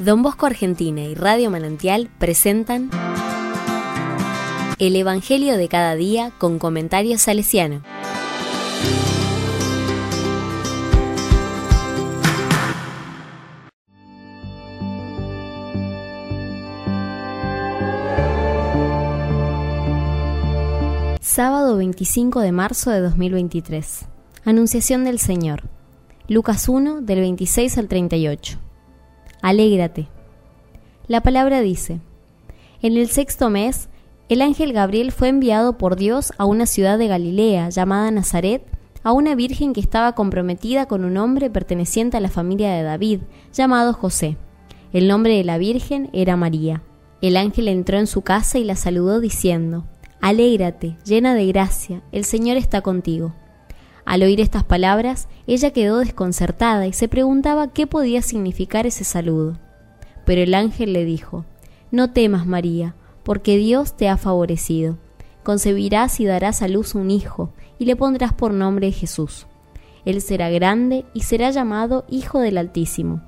Don Bosco Argentina y Radio Manantial presentan El Evangelio de cada día con comentarios salesiano. Sábado 25 de marzo de 2023. Anunciación del Señor. Lucas 1 del 26 al 38. Alégrate. La palabra dice, en el sexto mes, el ángel Gabriel fue enviado por Dios a una ciudad de Galilea llamada Nazaret, a una virgen que estaba comprometida con un hombre perteneciente a la familia de David, llamado José. El nombre de la virgen era María. El ángel entró en su casa y la saludó diciendo, Alégrate, llena de gracia, el Señor está contigo. Al oír estas palabras, ella quedó desconcertada y se preguntaba qué podía significar ese saludo. Pero el ángel le dijo, No temas, María, porque Dios te ha favorecido. Concebirás y darás a luz un hijo, y le pondrás por nombre Jesús. Él será grande y será llamado Hijo del Altísimo.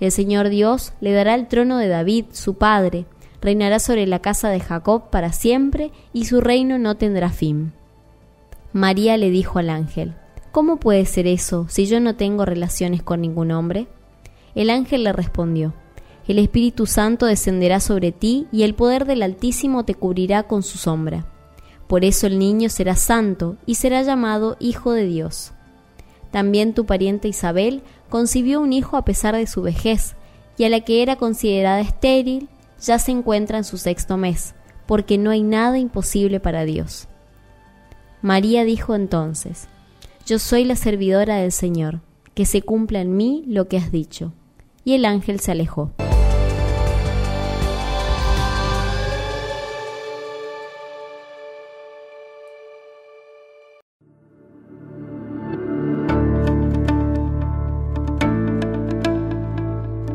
El Señor Dios le dará el trono de David, su padre, reinará sobre la casa de Jacob para siempre, y su reino no tendrá fin. María le dijo al ángel, ¿Cómo puede ser eso si yo no tengo relaciones con ningún hombre? El ángel le respondió, El Espíritu Santo descenderá sobre ti y el poder del Altísimo te cubrirá con su sombra. Por eso el niño será santo y será llamado Hijo de Dios. También tu pariente Isabel concibió un hijo a pesar de su vejez, y a la que era considerada estéril, ya se encuentra en su sexto mes, porque no hay nada imposible para Dios. María dijo entonces, Yo soy la servidora del Señor, que se cumpla en mí lo que has dicho. Y el ángel se alejó.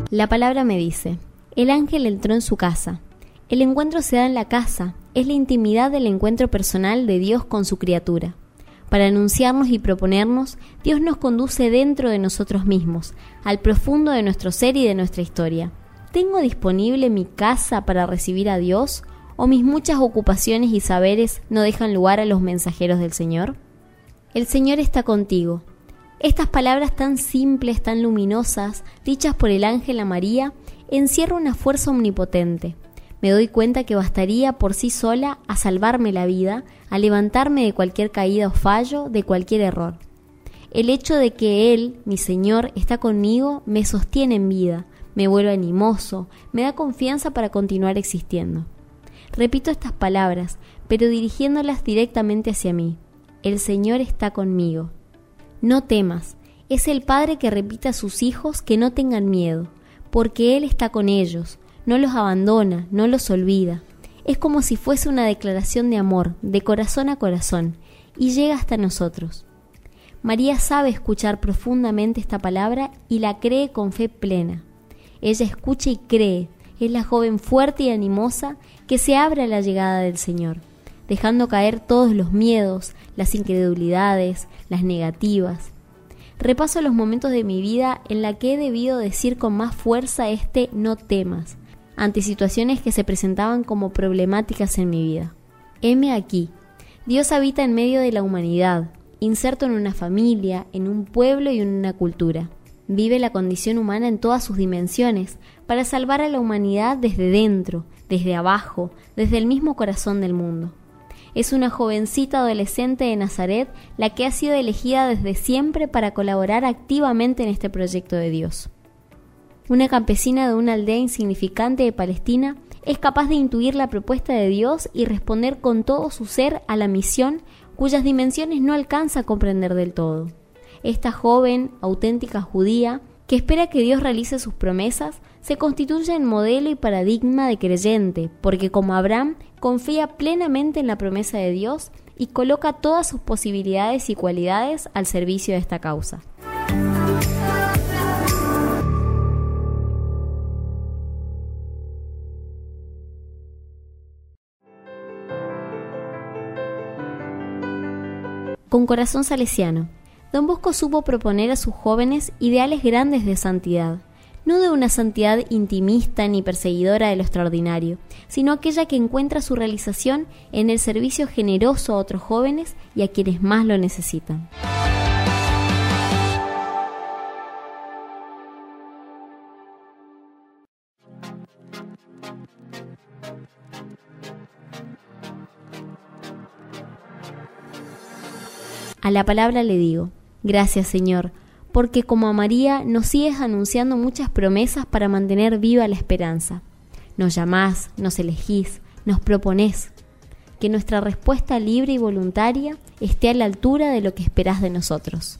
La palabra me dice, el ángel entró en su casa. El encuentro se da en la casa, es la intimidad del encuentro personal de Dios con su criatura. Para anunciarnos y proponernos, Dios nos conduce dentro de nosotros mismos, al profundo de nuestro ser y de nuestra historia. ¿Tengo disponible mi casa para recibir a Dios? ¿O mis muchas ocupaciones y saberes no dejan lugar a los mensajeros del Señor? El Señor está contigo. Estas palabras tan simples, tan luminosas, dichas por el ángel a María, encierran una fuerza omnipotente me doy cuenta que bastaría por sí sola a salvarme la vida, a levantarme de cualquier caída o fallo, de cualquier error. El hecho de que Él, mi Señor, está conmigo, me sostiene en vida, me vuelve animoso, me da confianza para continuar existiendo. Repito estas palabras, pero dirigiéndolas directamente hacia mí. El Señor está conmigo. No temas, es el Padre que repite a sus hijos que no tengan miedo, porque Él está con ellos, no los abandona, no los olvida. Es como si fuese una declaración de amor, de corazón a corazón, y llega hasta nosotros. María sabe escuchar profundamente esta palabra y la cree con fe plena. Ella escucha y cree, es la joven fuerte y animosa que se abre a la llegada del Señor, dejando caer todos los miedos, las incredulidades, las negativas. Repaso los momentos de mi vida en la que he debido decir con más fuerza este no temas, ante situaciones que se presentaban como problemáticas en mi vida. Heme aquí. Dios habita en medio de la humanidad, inserto en una familia, en un pueblo y en una cultura. Vive la condición humana en todas sus dimensiones, para salvar a la humanidad desde dentro, desde abajo, desde el mismo corazón del mundo. Es una jovencita adolescente de Nazaret la que ha sido elegida desde siempre para colaborar activamente en este proyecto de Dios. Una campesina de una aldea insignificante de Palestina es capaz de intuir la propuesta de Dios y responder con todo su ser a la misión cuyas dimensiones no alcanza a comprender del todo. Esta joven, auténtica judía, que espera que Dios realice sus promesas, se constituye en modelo y paradigma de creyente, porque como Abraham confía plenamente en la promesa de Dios y coloca todas sus posibilidades y cualidades al servicio de esta causa. Con corazón salesiano, don Bosco supo proponer a sus jóvenes ideales grandes de santidad. no de una santidad intimista ni perseguidora de lo extraordinario, sino aquella que encuentra su realización en el servicio generoso a otros jóvenes y a quienes más lo necesitan. A la palabra le digo, gracias Señor, porque como a María nos sigues anunciando muchas promesas para mantener viva la esperanza. Nos llamás, nos elegís, nos proponés. Que nuestra respuesta libre y voluntaria esté a la altura de lo que esperás de nosotros.